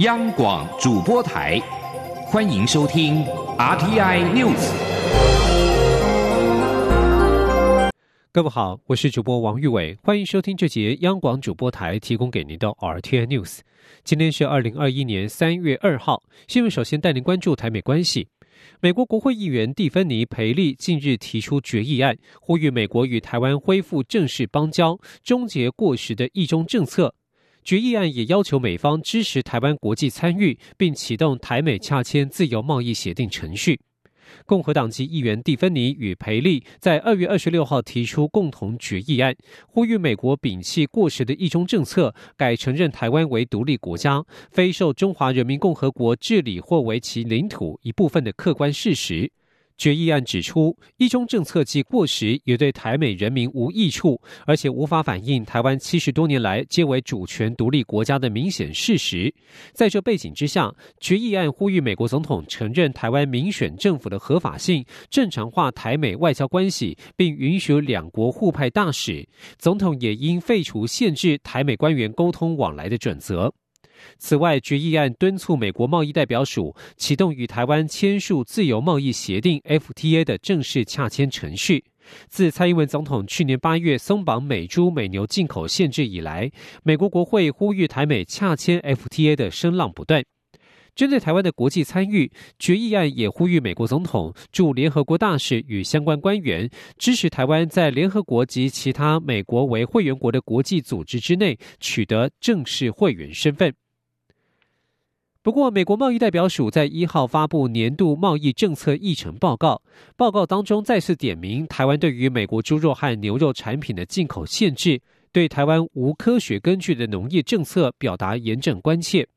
央广主播台，欢迎收听 RTI News。各位好，我是主播王玉伟，欢迎收听这节央广主播台提供给您的 RTI News。今天是二零二一年三月二号，新闻首先带您关注台美关系。美国国会议员蒂芬尼·培利近日提出决议案，呼吁美国与台湾恢复正式邦交，终结过时的一中政策。决议案也要求美方支持台湾国际参与，并启动台美洽签自由贸易协定程序。共和党籍议员蒂芬尼与培利在二月二十六号提出共同决议案，呼吁美国摒弃过时的一中政策，改承认台湾为独立国家，非受中华人民共和国治理或为其领土一部分的客观事实。决议案指出，一中政策既过时，也对台美人民无益处，而且无法反映台湾七十多年来皆为主权独立国家的明显事实。在这背景之下，决议案呼吁美国总统承认台湾民选政府的合法性，正常化台美外交关系，并允许两国互派大使。总统也应废除限制台美官员沟通往来的准则。此外，决议案敦促美国贸易代表署启动与台湾签署自由贸易协定 （FTA） 的正式洽签程序。自蔡英文总统去年八月松绑美猪美牛进口限制以来，美国国会呼吁台美洽签 FTA 的声浪不断。针对台湾的国际参与，决议案也呼吁美国总统驻联合国大使与相关官员支持台湾在联合国及其他美国为会员国的国际组织之内取得正式会员身份。不过，美国贸易代表署在一号发布年度贸易政策议程报告，报告当中再次点名台湾对于美国猪肉和牛肉产品的进口限制，对台湾无科学根据的农业政策表达严正关切。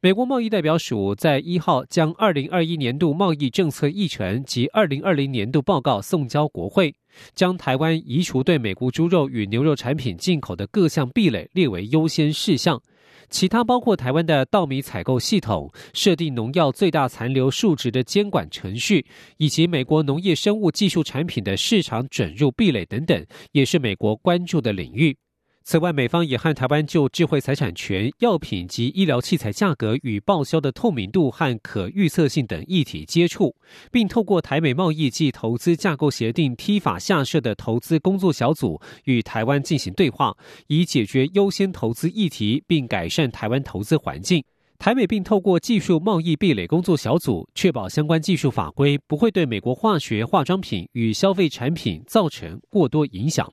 美国贸易代表署在一号将二零二一年度贸易政策议程及二零二零年度报告送交国会，将台湾移除对美国猪肉与牛肉产品进口的各项壁垒列为优先事项。其他包括台湾的稻米采购系统、设定农药最大残留数值的监管程序，以及美国农业生物技术产品的市场准入壁垒等等，也是美国关注的领域。此外，美方也和台湾就智慧财产权、药品及医疗器材价格与报销的透明度和可预测性等议题接触，并透过台美贸易及投资架构协定 T 法下设的投资工作小组与台湾进行对话，以解决优先投资议题，并改善台湾投资环境。台美并透过技术贸易壁垒工作小组，确保相关技术法规不会对美国化学、化妆品与消费产品造成过多影响。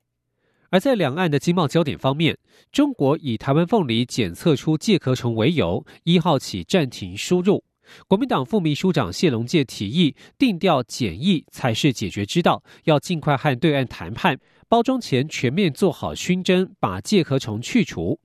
而在两岸的经贸焦点方面，中国以台湾凤梨检测出介壳虫为由，一号起暂停输入。国民党副秘书长谢龙介提议，定调检疫才是解决之道，要尽快和对岸谈判，包装前全面做好熏蒸，把介壳虫去除。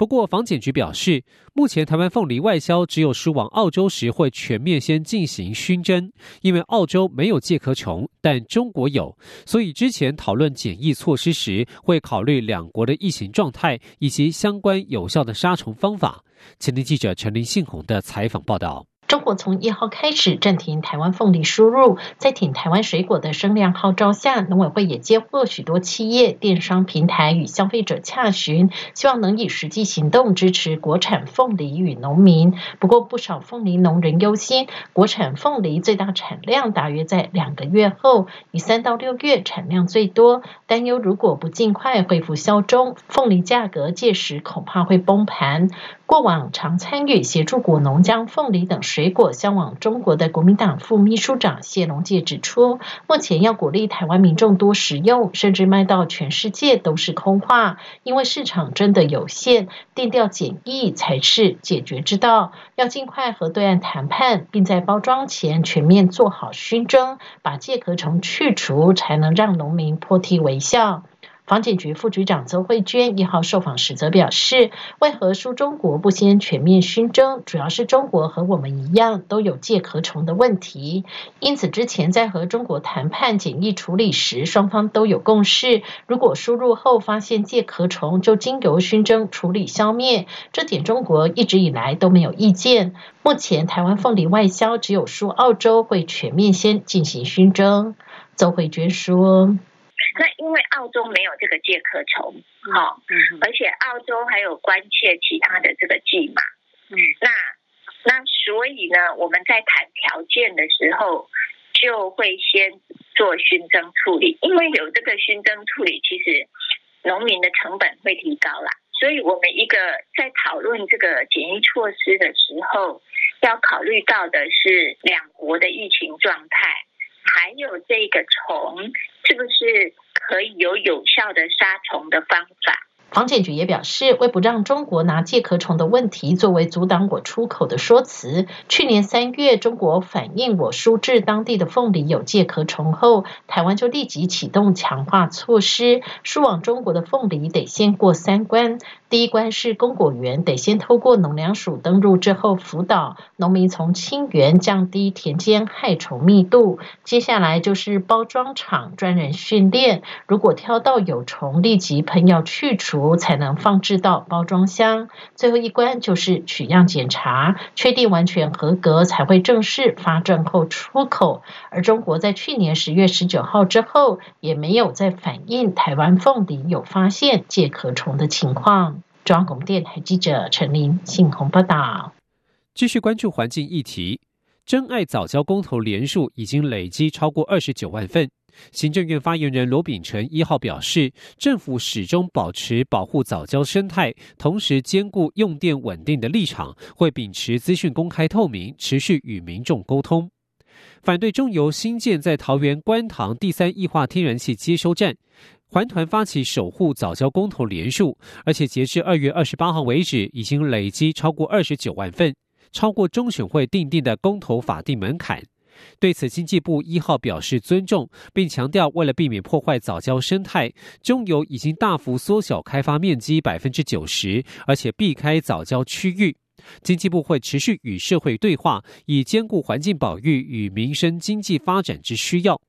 不过，房检局表示，目前台湾凤梨外销只有输往澳洲时会全面先进行熏蒸，因为澳洲没有介壳虫，但中国有，所以之前讨论检疫措施时会考虑两国的疫情状态以及相关有效的杀虫方法。前天记者陈林信宏的采访报道。中国从一号开始暂停台湾凤梨输入，在挺台湾水果的声量号召下，农委会也接获许多企业、电商平台与消费者洽询，希望能以实际行动支持国产凤梨与农民。不过，不少凤梨农人忧心，国产凤梨最大产量大约在两个月后，以三到六月产量最多，担忧如果不尽快恢复销中，凤梨价格届时恐怕会崩盘。过往常参与协助果农将凤梨等水果销往中国的国民党副秘书长谢龙介指出，目前要鼓励台湾民众多食用，甚至卖到全世界都是空话，因为市场真的有限，定调检疫才是解决之道。要尽快和对岸谈判，并在包装前全面做好熏蒸，把介壳虫去除，才能让农民破涕为笑。房检局副局长邹慧娟一号受访时则表示，为何输中国不先全面熏蒸？主要是中国和我们一样都有介壳虫的问题，因此之前在和中国谈判检疫处理时，双方都有共识。如果输入后发现介壳虫，就经由熏蒸处理消灭，这点中国一直以来都没有意见。目前台湾凤梨外销只有输澳洲会全面先进行熏蒸。邹慧娟说。那因为澳洲没有这个介壳虫，好，而且澳洲还有关切其他的这个蓟马，嗯，那那所以呢，我们在谈条件的时候，就会先做熏蒸处理，因为有这个熏蒸处理，其实农民的成本会提高啦。所以我们一个在讨论这个检疫措施的时候，要考虑到的是两国的疫情状态，还有这个虫是不是可以有有效的杀虫的方法。房检局也表示，为不让中国拿介壳虫的问题作为阻挡我出口的说辞，去年三月中国反映我输至当地的凤梨有介壳虫后，台湾就立即启动强化措施，输往中国的凤梨得先过三关。第一关是供果园得先透过农粮署登录之后辅导农民从清源降低田间害虫密度，接下来就是包装厂专人训练，如果挑到有虫，立即喷药去除，才能放置到包装箱。最后一关就是取样检查，确定完全合格才会正式发证后出口。而中国在去年十月十九号之后，也没有再反映台湾凤梨有发现介壳虫的情况。中央广电台记者陈琳信鸿报道。继续关注环境议题，真爱早教公投连数已经累积超过二十九万份。行政院发言人罗秉成一号表示，政府始终保持保护早教生态，同时兼顾用电稳定的立场，会秉持资讯公开透明，持续与民众沟通。反对中油新建在桃园观塘第三液化天然气接收站。环团发起守护早教公投连数，而且截至二月二十八号为止，已经累积超过二十九万份，超过中选会定定的公投法定门槛。对此，经济部一号表示尊重，并强调，为了避免破坏早教生态，中油已经大幅缩小开发面积百分之九十，而且避开早教区域。经济部会持续与社会对话，以兼顾环境保育与民生经济发展之需要。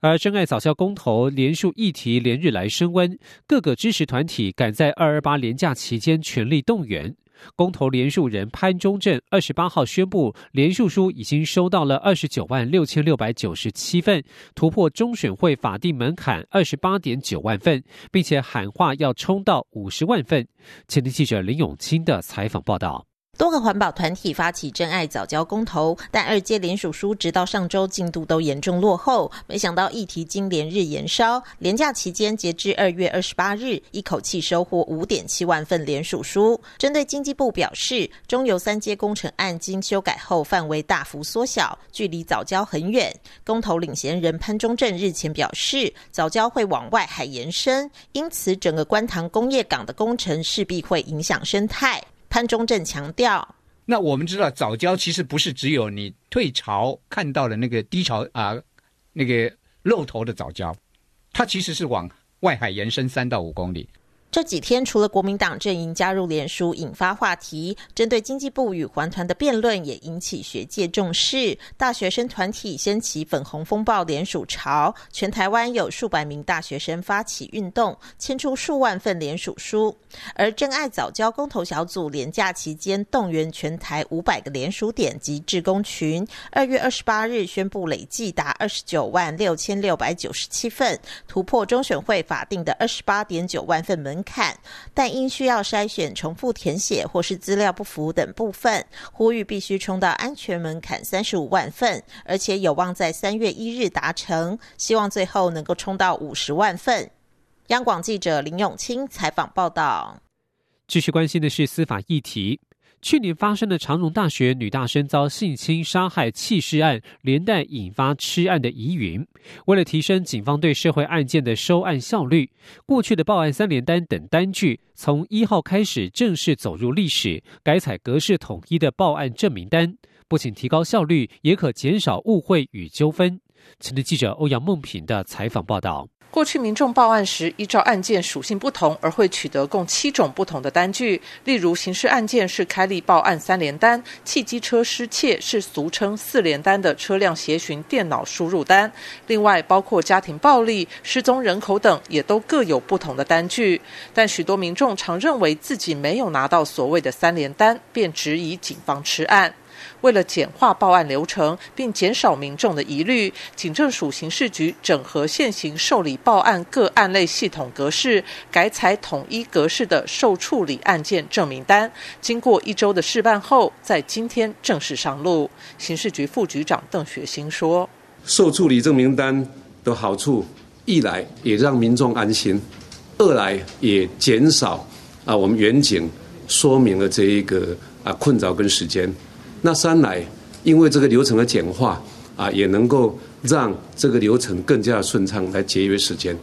而真爱早教公投连数议题连日来升温，各个支持团体赶在二二八连假期间全力动员。公投联署人潘中正二十八号宣布，联署书已经收到了二十九万六千六百九十七份，突破中选会法定门槛二十八点九万份，并且喊话要冲到五十万份。前天记者林永清的采访报道。多个环保团体发起真爱早教公投，但二届联署书直到上周进度都严重落后。没想到议题经连日延烧，连假期间截至二月二十八日，一口气收获五点七万份联署书。针对经济部表示，中油三阶工程案经修改后范围大幅缩小，距离早教很远。公投领衔人潘中正日前表示，早教会往外海延伸，因此整个观塘工业港的工程势必会影响生态。潘忠正强调：“那我们知道早教其实不是只有你退潮看到的那个低潮啊，那个露头的早教，它其实是往外海延伸三到五公里。”这几天，除了国民党阵营加入联署引发话题，针对经济部与环团的辩论也引起学界重视。大学生团体掀起粉红风暴联署潮，全台湾有数百名大学生发起运动，签出数万份联署书。而真爱早教公投小组连假期间动员全台五百个联署点及志工群，二月二十八日宣布累计达二十九万六千六百九十七份，突破中选会法定的二十八点九万份门。门槛，但因需要筛选重复填写或是资料不符等部分，呼吁必须冲到安全门槛三十五万份，而且有望在三月一日达成，希望最后能够冲到五十万份。央广记者林永清采访报道。继续关心的是司法议题。去年发生的长荣大学女大生遭性侵杀害弃尸案，连带引发吃案的疑云。为了提升警方对社会案件的收案效率，过去的报案三联单等单据从一号开始正式走入历史，改采格式统一的报案证明单，不仅提高效率，也可减少误会与纠纷。前的记者欧阳梦平的采访报道。过去民众报案时，依照案件属性不同而会取得共七种不同的单据。例如，刑事案件是开立报案三联单，汽机车失窃是俗称四联单的车辆协寻电脑输入单。另外，包括家庭暴力、失踪人口等，也都各有不同的单据。但许多民众常认为自己没有拿到所谓的三联单，便质疑警方吃案。为了简化报案流程，并减少民众的疑虑，警政署刑事局整合现行受理报案各案类系统格式，改采统一格式的受处理案件证明单。经过一周的试办后，在今天正式上路。刑事局副局长邓学兴说：“受处理证明单的好处，一来也让民众安心，二来也减少啊我们远景说明了这一个啊困扰跟时间。那三来，因为这个流程的简化啊，也能够让这个流程更加顺畅，来节约时间。”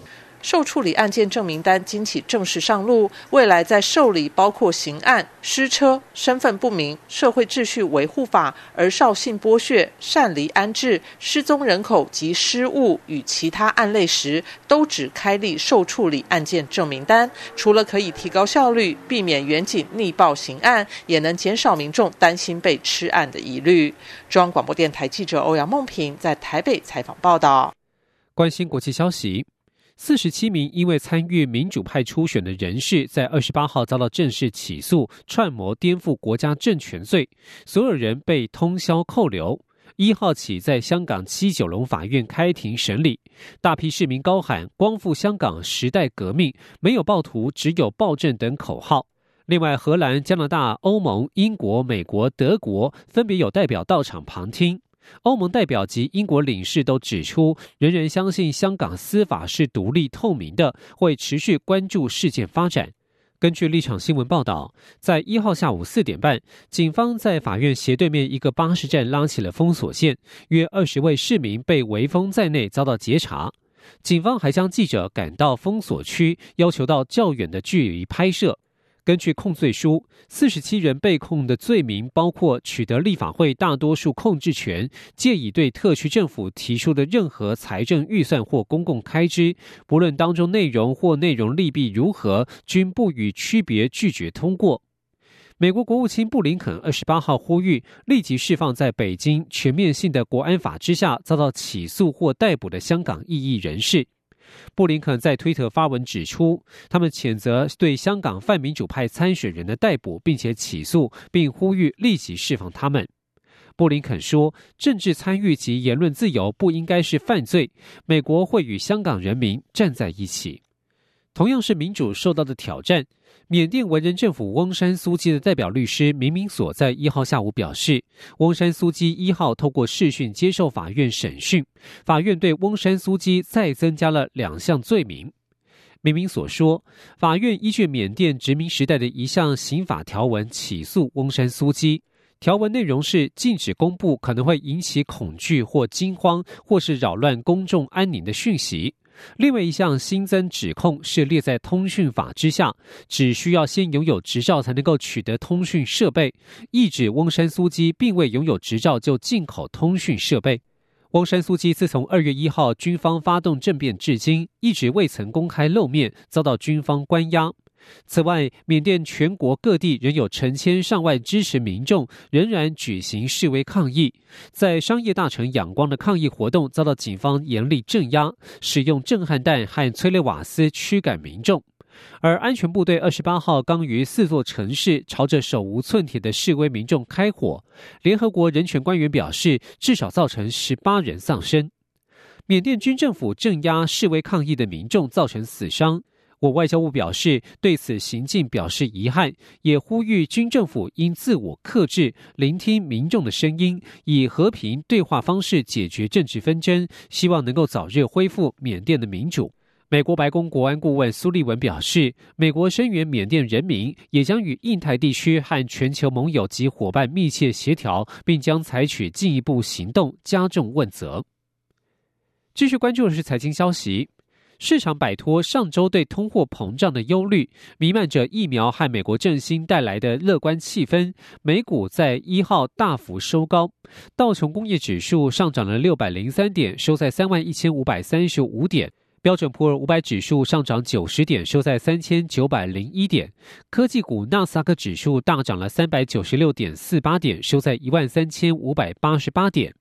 受处理案件证明单今起正式上路，未来在受理包括刑案、失车、身份不明、社会秩序维护法、而少性剥削、擅离安置、失踪人口及失物与其他案类时，都只开立受处理案件证明单。除了可以提高效率，避免远警逆报刑案，也能减少民众担心被吃案的疑虑。中央广播电台记者欧阳梦平在台北采访报道。关心国际消息。四十七名因为参与民主派初选的人士，在二十八号遭到正式起诉，串谋颠覆国家政权罪，所有人被通宵扣留。一号起，在香港七九龙法院开庭审理。大批市民高喊“光复香港，时代革命”，没有暴徒，只有暴政等口号。另外，荷兰、加拿大、欧盟、英国、美国、德国分别有代表到场旁听。欧盟代表及英国领事都指出，人人相信香港司法是独立透明的，会持续关注事件发展。根据立场新闻报道，在一号下午四点半，警方在法院斜对面一个巴士站拉起了封锁线，约二十位市民被围封在内遭到截查。警方还将记者赶到封锁区，要求到较远的距离拍摄。根据控罪书，四十七人被控的罪名包括取得立法会大多数控制权，借以对特区政府提出的任何财政预算或公共开支，不论当中内容或内容利弊如何，均不予区别拒绝通过。美国国务卿布林肯二十八号呼吁立即释放在北京全面性的国安法之下遭到起诉或逮捕的香港异议人士。布林肯在推特发文指出，他们谴责对香港泛民主派参选人的逮捕，并且起诉，并呼吁立即释放他们。布林肯说：“政治参与及言论自由不应该是犯罪，美国会与香港人民站在一起。”同样是民主受到的挑战。缅甸文人政府翁山苏基的代表律师明明所在一号下午表示，翁山苏基一号透过视讯接受法院审讯，法院对翁山苏基再增加了两项罪名。明明所说，法院依据缅甸殖民时代的一项刑法条文起诉翁山苏基，条文内容是禁止公布可能会引起恐惧或惊慌或是扰乱公众安宁的讯息。另外一项新增指控是列在通讯法之下，只需要先拥有执照才能够取得通讯设备，意指翁山苏基并未拥有执照就进口通讯设备。翁山苏基自从二月一号军方发动政变至今，一直未曾公开露面，遭到军方关押。此外，缅甸全国各地仍有成千上万支持民众仍然举行示威抗议，在商业大城仰光的抗议活动遭到警方严厉镇压，使用震撼弹和催泪瓦斯驱赶民众。而安全部队二十八号刚于四座城市朝着手无寸铁的示威民众开火，联合国人权官员表示，至少造成十八人丧生。缅甸军政府镇压示威抗议的民众，造成死伤。我外交部表示对此行径表示遗憾，也呼吁军政府应自我克制，聆听民众的声音，以和平对话方式解决政治纷争，希望能够早日恢复缅甸的民主。美国白宫国安顾问苏利文表示，美国声援缅甸人民，也将与印太地区和全球盟友及伙伴密切协调，并将采取进一步行动，加重问责。继续关注的是财经消息。市场摆脱上周对通货膨胀的忧虑，弥漫着疫苗和美国振兴带来的乐观气氛。美股在一号大幅收高，道琼工业指数上涨了六百零三点，收在三万一千五百三十五点；标准普尔五百指数上涨九十点，收在三千九百零一点；科技股纳斯达克指数大涨了三百九十六点四八点，收在一万三千五百八十八点。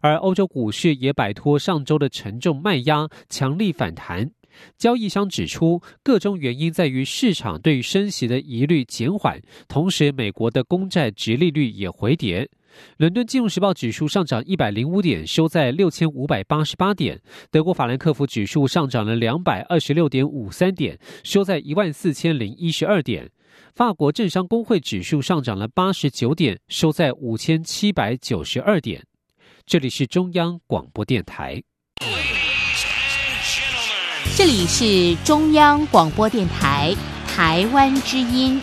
而欧洲股市也摆脱上周的沉重卖压，强力反弹。交易商指出，各种原因在于市场对升息的疑虑减缓，同时美国的公债直利率也回跌。伦敦金融时报指数上涨一百零五点，收在六千五百八十八点。德国法兰克福指数上涨了两百二十六点五三点，收在一万四千零一十二点。法国政商工会指数上涨了八十九点，收在五千七百九十二点。这里是中央广播电台。这里是中央广播电台台湾之音。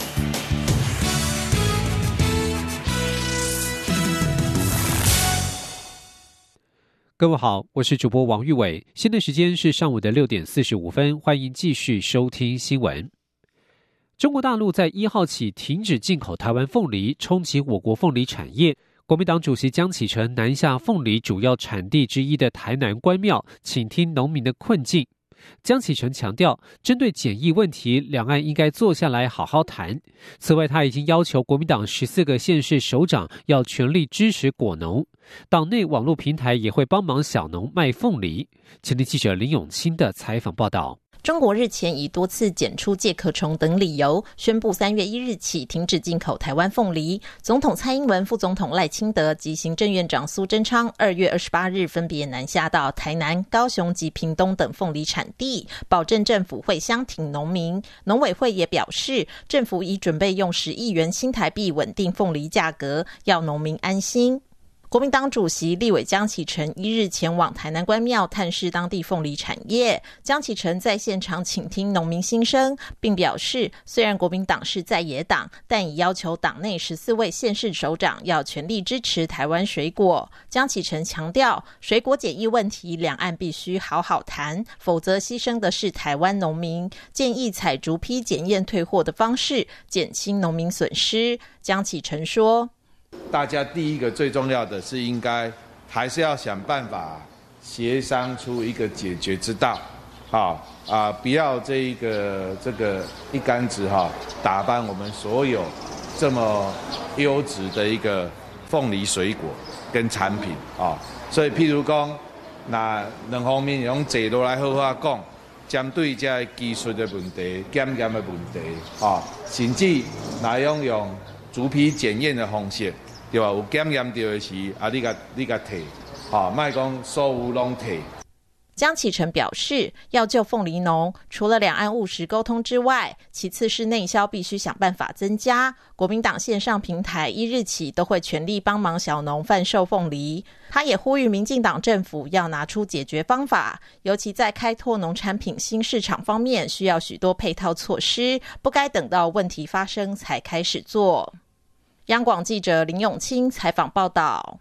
各位好，我是主播王玉伟。现在时间是上午的六点四十五分，欢迎继续收听新闻。中国大陆在一号起停止进口台湾凤梨，冲击我国凤梨产业。国民党主席江启臣南下凤梨主要产地之一的台南关庙，倾听农民的困境。江启臣强调，针对检疫问题，两岸应该坐下来好好谈。此外，他已经要求国民党十四个县市首长要全力支持果农，党内网络平台也会帮忙小农卖凤梨。前天记者林永清的采访报道。中国日前以多次检出介壳虫等理由，宣布三月一日起停止进口台湾凤梨。总统蔡英文、副总统赖清德及行政院长苏贞昌二月二十八日分别南下到台南、高雄及屏东等凤梨产地，保证政府会相挺农民。农委会也表示，政府已准备用十亿元新台币稳定凤梨价格，要农民安心。国民党主席立委江启臣一日前往台南关庙探视当地凤梨产业。江启臣在现场倾听农民心声，并表示，虽然国民党是在野党，但已要求党内十四位县市首长要全力支持台湾水果。江启臣强调，水果检疫问题，两岸必须好好谈，否则牺牲的是台湾农民。建议采逐批检验退货的方式，减轻农民损失。江启臣说。大家第一个最重要的是，应该还是要想办法协商出一个解决之道，好啊，不要这一个这个一竿子哈打翻我们所有这么优质的一个凤梨水果跟产品啊。所以，譬如讲，那两方面用制度来好好讲，针对这技术的问题、检验的问题啊，甚至那用用逐批检验的方式。对吧？有检验到的是啊，你个你个退，啊，卖讲所有拢退。江启臣表示，要救凤梨农，除了两岸务实沟通之外，其次是内销必须想办法增加。国民党线上平台一日起都会全力帮忙小农贩售凤梨。他也呼吁民进党政府要拿出解决方法，尤其在开拓农产品新市场方面，需要许多配套措施，不该等到问题发生才开始做。央广记者林永清采访报道。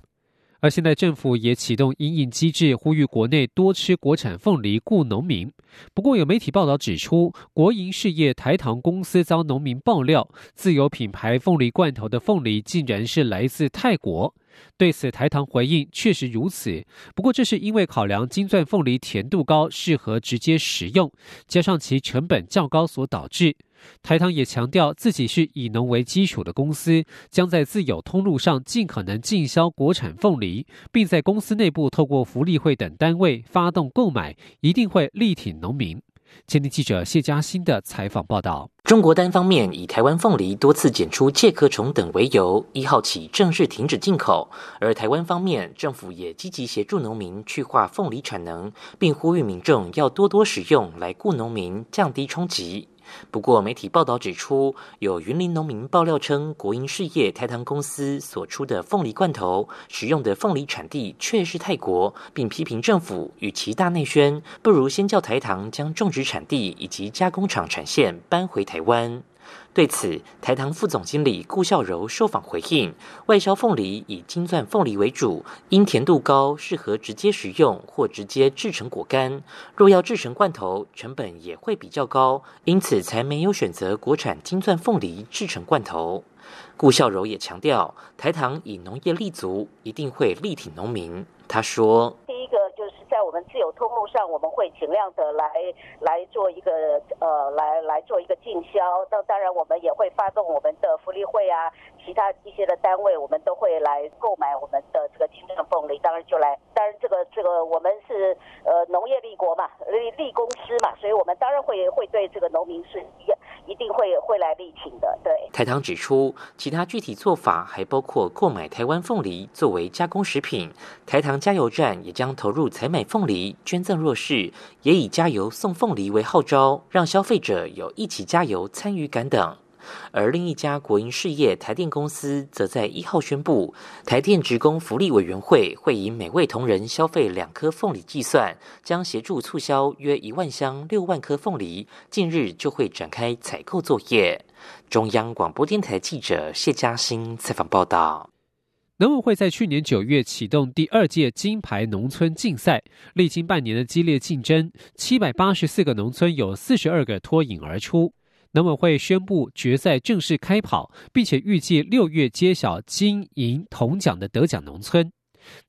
而现在政府也启动阴影机制，呼吁国内多吃国产凤梨，雇农民。不过有媒体报道指出，国营事业台糖公司遭农民爆料，自有品牌凤梨罐头的凤梨竟然是来自泰国。对此，台糖回应确实如此，不过这是因为考量金钻凤梨甜度高，适合直接食用，加上其成本较高所导致。台糖也强调自己是以农为基础的公司，将在自有通路上尽可能进销国产凤梨，并在公司内部透过福利会等单位发动购买，一定会力挺农民。前天记者谢嘉欣的采访报道：中国单方面以台湾凤梨多次检出介壳虫等为由，一号起正式停止进口；而台湾方面政府也积极协助农民去化凤梨产能，并呼吁民众要多多使用来雇农民，降低冲击。不过，媒体报道指出，有云林农民爆料称，国营事业台糖公司所出的凤梨罐头使用的凤梨产地却是泰国，并批评政府与其大内宣，不如先叫台糖将种植产地以及加工厂产线搬回台湾。对此，台糖副总经理顾孝柔受访回应：外销凤梨以金钻凤梨为主，因甜度高，适合直接食用或直接制成果干。若要制成罐头，成本也会比较高，因此才没有选择国产金钻凤梨制成罐头。顾孝柔也强调，台糖以农业立足，一定会力挺农民。他说。在我们自有通路上，我们会尽量的来来做一个呃，来来做一个进销。那当然，我们也会发动我们的福利会啊，其他一些的单位，我们都会来购买我们的这个金钻凤梨。当然就来，当然这个这个我们是呃农业立国嘛，立立公司嘛，所以我们当然会会对这个农民是一样一定会会来力挺的。对。台糖指出，其他具体做法还包括购买台湾凤梨作为加工食品，台糖加油站也将投入采买凤梨捐赠弱势，也以加油送凤梨为号召，让消费者有一起加油参与感等。而另一家国营事业台电公司，则在一号宣布，台电职工福利委员会会以每位同仁消费两颗凤梨计算，将协助促销约一万箱六万颗凤梨，近日就会展开采购作业。中央广播电台记者谢嘉欣采访报道。农委会在去年九月启动第二届金牌农村竞赛，历经半年的激烈竞争，七百八十四个农村有四十二个脱颖而出。农委会宣布决赛正式开跑，并且预计六月揭晓金银铜奖的得奖农村。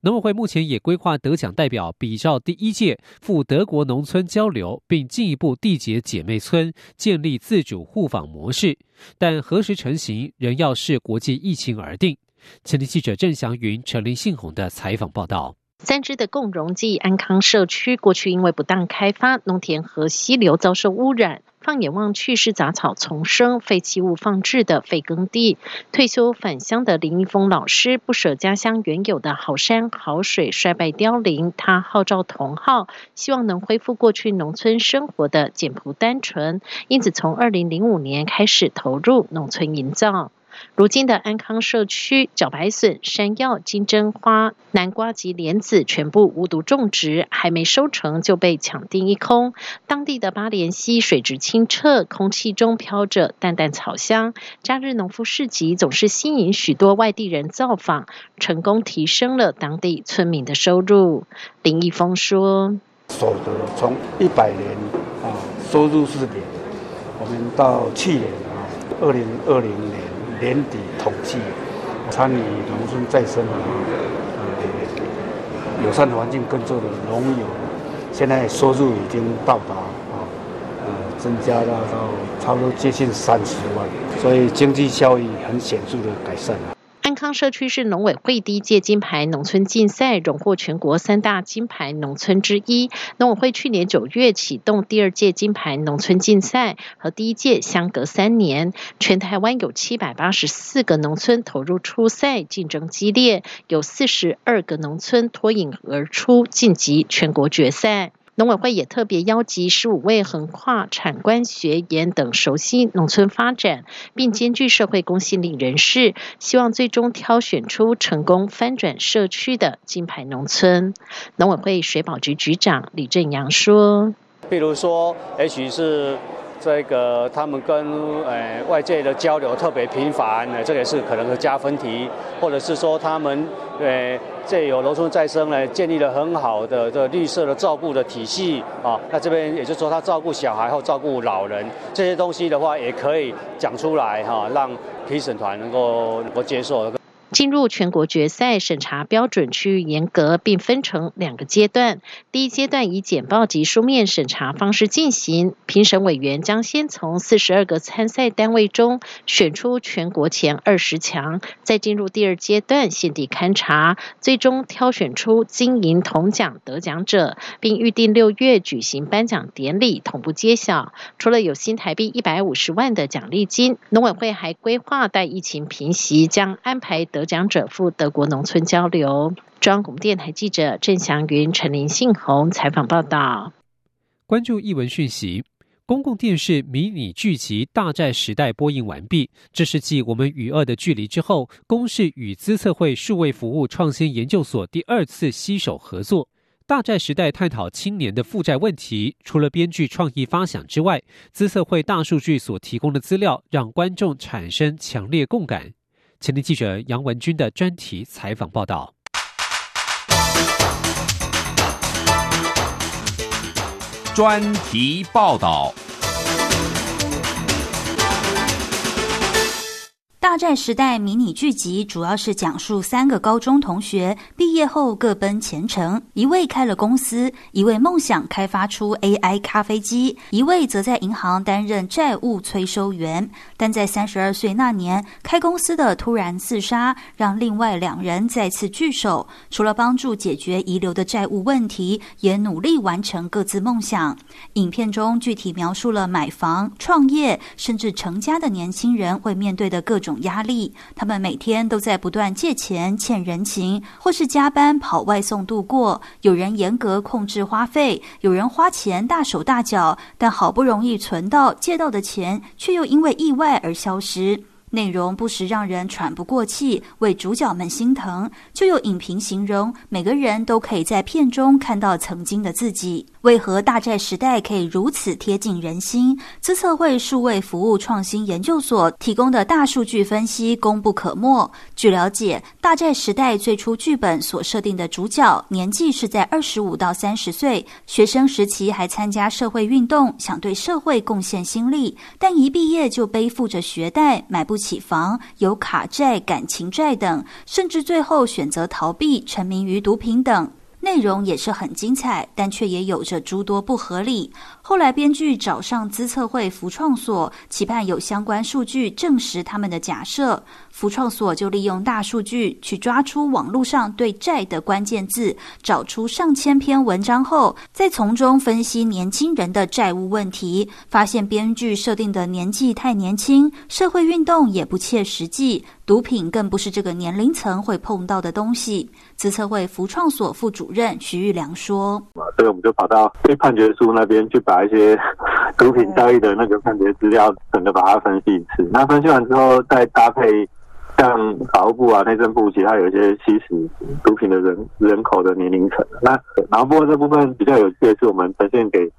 农委会目前也规划得奖代表比照第一届赴德国农村交流，并进一步缔结姐妹村，建立自主互访模式。但何时成型，仍要视国际疫情而定。前天记者郑祥云、陈林信宏的采访报道。三支的共荣记安康社区过去因为不当开发，农田和溪流遭受污染。放眼望去是杂草丛生、废弃物放置的废耕地。退休返乡的林一峰老师不舍家乡原有的好山好水衰败凋零，他号召同好，希望能恢复过去农村生活的简朴单纯，因此从二零零五年开始投入农村营造。如今的安康社区，茭白笋、山药、金针花、南瓜及莲子全部无毒种植，还没收成就被抢订一空。当地的八莲溪水质清澈，空气中飘着淡淡草香。假日农夫市集总是吸引许多外地人造访，成功提升了当地村民的收入。林义峰说：“所得从一百年啊，收入是零，我们到去年啊，二零二零年。”年底统计参与农村再生的呃友善环境耕作的农友，现在收入已经到达啊呃增加到到差不多接近三十万，所以经济效益很显著的改善。了康社区是农委会第一届金牌农村竞赛荣获全国三大金牌农村之一。农委会去年九月启动第二届金牌农村竞赛，和第一届相隔三年。全台湾有七百八十四个农村投入初赛，竞争激烈，有四十二个农村脱颖而出，晋级全国决赛。农委会也特别邀集十五位横跨产官学研等熟悉农村发展，并兼具社会公信力人士，希望最终挑选出成功翻转社区的金牌农村。农委会水保局局长李正阳说：“比如说，，H 是。”这个他们跟呃外界的交流特别频繁，这也是可能的加分题，或者是说他们呃这有农村再生呢，建立了很好的这绿色的照顾的体系啊，那这边也就是说他照顾小孩或照顾老人这些东西的话，也可以讲出来哈，让评审团能够能够接受。进入全国决赛审查标准趋于严格，并分成两个阶段。第一阶段以简报及书面审查方式进行，评审委员将先从四十二个参赛单位中选出全国前二十强，再进入第二阶段现地勘查，最终挑选出金银铜奖得奖者，并预定六月举行颁奖典礼，同步揭晓。除了有新台币一百五十万的奖励金，农委会还规划待疫情平息，将安排得。有奖者赴德国农村交流。中央广播电台记者郑祥云、陈林信宏采访报道。关注译文讯息：公共电视迷你剧集《大债时代》播映完毕。这是继《我们与恶的距离》之后，公视与资策会数位服务创新研究所第二次携手合作。《大债时代》探讨青年的负债问题，除了编剧创意发想之外，资策会大数据所提供的资料，让观众产生强烈共感。前天记者杨文军的专题采访报道。专题报道。大债时代迷你剧集主要是讲述三个高中同学毕业后各奔前程，一位开了公司，一位梦想开发出 AI 咖啡机，一位则在银行担任债务催收员。但在三十二岁那年，开公司的突然自杀，让另外两人再次聚首。除了帮助解决遗留的债务问题，也努力完成各自梦想。影片中具体描述了买房、创业，甚至成家的年轻人会面对的各种。压力，他们每天都在不断借钱、欠人情，或是加班跑外送度过。有人严格控制花费，有人花钱大手大脚，但好不容易存到借到的钱，却又因为意外而消失。内容不时让人喘不过气，为主角们心疼。就有影评形容，每个人都可以在片中看到曾经的自己。为何大债时代可以如此贴近人心？资策会数位服务创新研究所提供的大数据分析功不可没。据了解，大债时代最初剧本所设定的主角年纪是在二十五到三十岁，学生时期还参加社会运动，想对社会贡献心力，但一毕业就背负着学贷，买不起房，有卡债、感情债等，甚至最后选择逃避，沉迷于毒品等。内容也是很精彩，但却也有着诸多不合理。后来编剧找上资策会福创所，期盼有相关数据证实他们的假设。福创所就利用大数据去抓出网络上对债的关键字，找出上千篇文章后，再从中分析年轻人的债务问题，发现编剧设定的年纪太年轻，社会运动也不切实际，毒品更不是这个年龄层会碰到的东西。资策会福创所副主任徐玉良说：“所以我们就跑到被判决书那边去把一些毒品交易的那个判决资料，整个把它分析一次。那分析完之后，再搭配。”像法务部啊、内政部，其他有一些吸食毒品的人人口的年龄层。那然后不过这部分比较有趣的是，我们呈现给。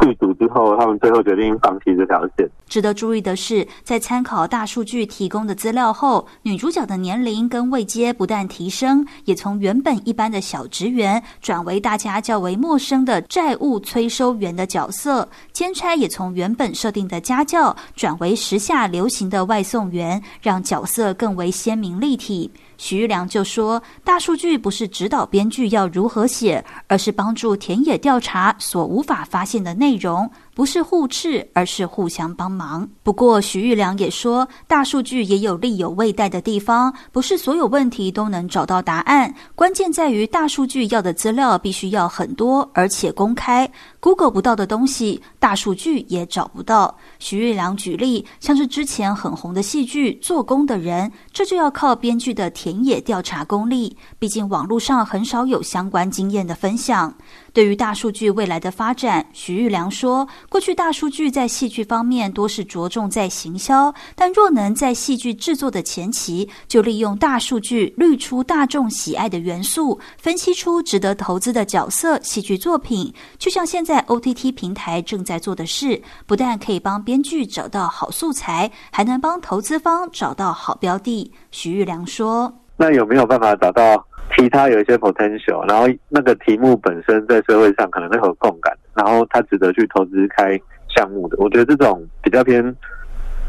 剧组之后，他们最后决定放弃这条线。值得注意的是，在参考大数据提供的资料后，女主角的年龄跟位阶不但提升，也从原本一般的小职员转为大家较为陌生的债务催收员的角色。兼差也从原本设定的家教转为时下流行的外送员，让角色更为鲜明立体。徐玉良就说：“大数据不是指导编剧要如何写，而是帮助田野调查所无法发现的内容。”不是互斥，而是互相帮忙。不过，徐玉良也说，大数据也有利有未待的地方，不是所有问题都能找到答案。关键在于，大数据要的资料必须要很多，而且公开。Google 不到的东西，大数据也找不到。徐玉良举例，像是之前很红的戏剧《做工的人》，这就要靠编剧的田野调查功力。毕竟网络上很少有相关经验的分享。对于大数据未来的发展，徐玉良说：“过去大数据在戏剧方面多是着重在行销，但若能在戏剧制作的前期就利用大数据滤出大众喜爱的元素，分析出值得投资的角色、戏剧作品，就像现在 OTT 平台正在做的事，不但可以帮编剧找到好素材，还能帮投资方找到好标的。”徐玉良说：“那有没有办法找到？”其他有一些 potential，然后那个题目本身在社会上可能会有共感，然后它值得去投资开项目的。我觉得这种比较偏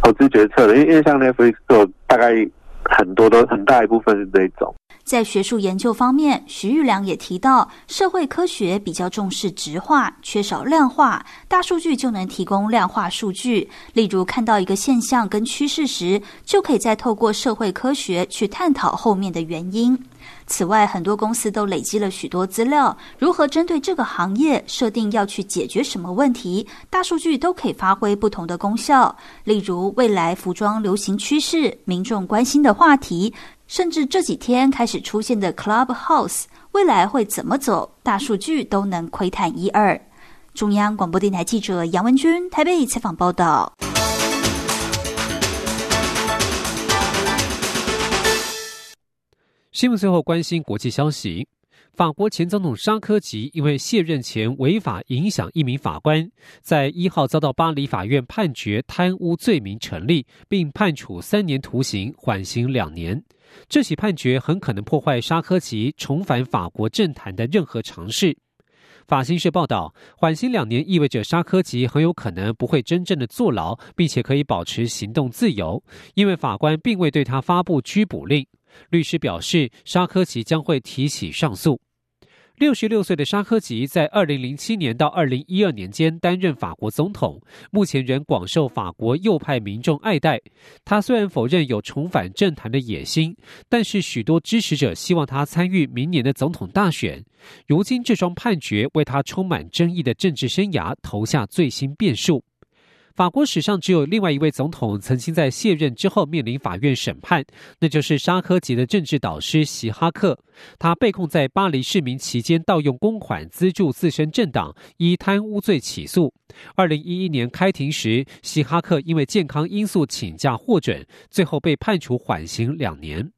投资决策的，因为因为像 Netflix 做大概很多都很大一部分是这种。在学术研究方面，徐玉良也提到，社会科学比较重视直化，缺少量化。大数据就能提供量化数据，例如看到一个现象跟趋势时，就可以再透过社会科学去探讨后面的原因。此外，很多公司都累积了许多资料，如何针对这个行业设定要去解决什么问题，大数据都可以发挥不同的功效。例如，未来服装流行趋势、民众关心的话题。甚至这几天开始出现的 Clubhouse，未来会怎么走？大数据都能窥探一二。中央广播电台记者杨文军台北采访报道。新闻最后关心国际消息：法国前总统沙科吉因为卸任前违法影响一名法官，在一号遭到巴黎法院判决贪污罪名成立，并判处三年徒刑，缓刑两年。这起判决很可能破坏沙科吉重返法国政坛的任何尝试。法新社报道，缓刑两年意味着沙科吉很有可能不会真正的坐牢，并且可以保持行动自由，因为法官并未对他发布拘捕令。律师表示，沙科吉将会提起上诉。六十六岁的沙科吉在二零零七年到二零一二年间担任法国总统，目前仍广受法国右派民众爱戴。他虽然否认有重返政坛的野心，但是许多支持者希望他参与明年的总统大选。如今这桩判决为他充满争议的政治生涯投下最新变数。法国史上只有另外一位总统曾经在卸任之后面临法院审判，那就是沙科吉的政治导师席哈克。他被控在巴黎市民期间盗用公款资助自身政党，依贪污罪起诉。二零一一年开庭时，席哈克因为健康因素请假获准，最后被判处缓刑两年。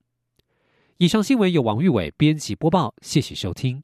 以上新闻由王玉伟编辑播报，谢谢收听。